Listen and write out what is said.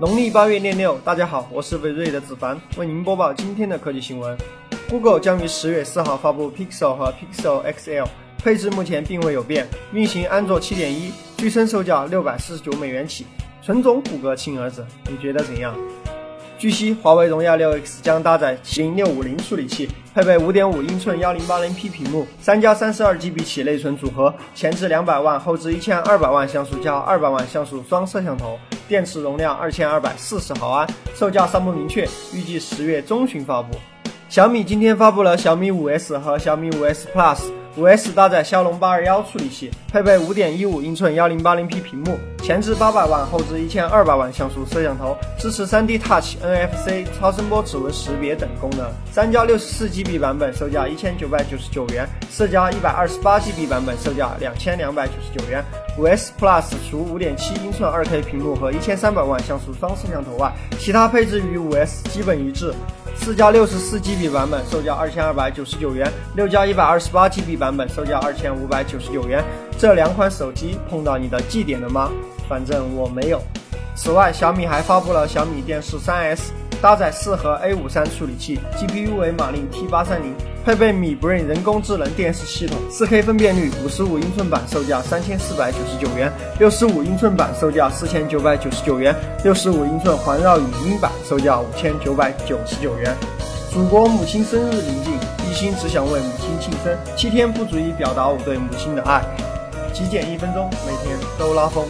农历八月廿六，大家好，我是伟瑞的子凡，为您播报今天的科技新闻。Google 将于十月四号发布 Pixel 和 Pixel XL，配置目前并未有变，运行安卓七点一，据称售价六百四十九美元起，纯种谷歌亲儿子，你觉得怎样？据悉，华为荣耀 6X 将搭载麒麟650处理器，配备5.5英寸 1080p 屏幕，三加 32GB 起内存组合，前置200万，后置1200万像素加200万像素双摄像头，电池容量二千二百四十毫安，售价尚不明确，预计十月中旬发布。小米今天发布了小米 5S 和小米 5S Plus。五 S 搭载骁龙八二幺处理器，配备五点一五英寸幺零八零 P 屏幕，前置八百万，后置一千二百万像素摄像头，支持三 D Touch、NFC、超声波指纹识别等功能。三加六十四 GB 版本售价一千九百九十九元，四加一百二十八 GB 版本售价两千两百九十九元。五 S Plus 除五点七英寸二 K 屏幕和一千三百万像素双摄像头外，其他配置与五 S 基本一致。四加六十四 GB 版本售价二千二百九十九元，六加一百二十八 GB 版本售价二千五百九十九元。这两款手机碰到你的绩点了吗？反正我没有。此外，小米还发布了小米电视三 S 搭载四核 A 五三处理器，GPU 为马令 T 八三零。配备米 Brain 人工智能电视系统，4K 分辨率，五十五英寸版售价三千四百九十九元，六十五英寸版售价四千九百九十九元，六十五英寸环绕语音版售价五千九百九十九元。祖国母亲生日临近，一心只想为母亲庆生，七天不足以表达我对母亲的爱，极简一分钟，每天都拉风。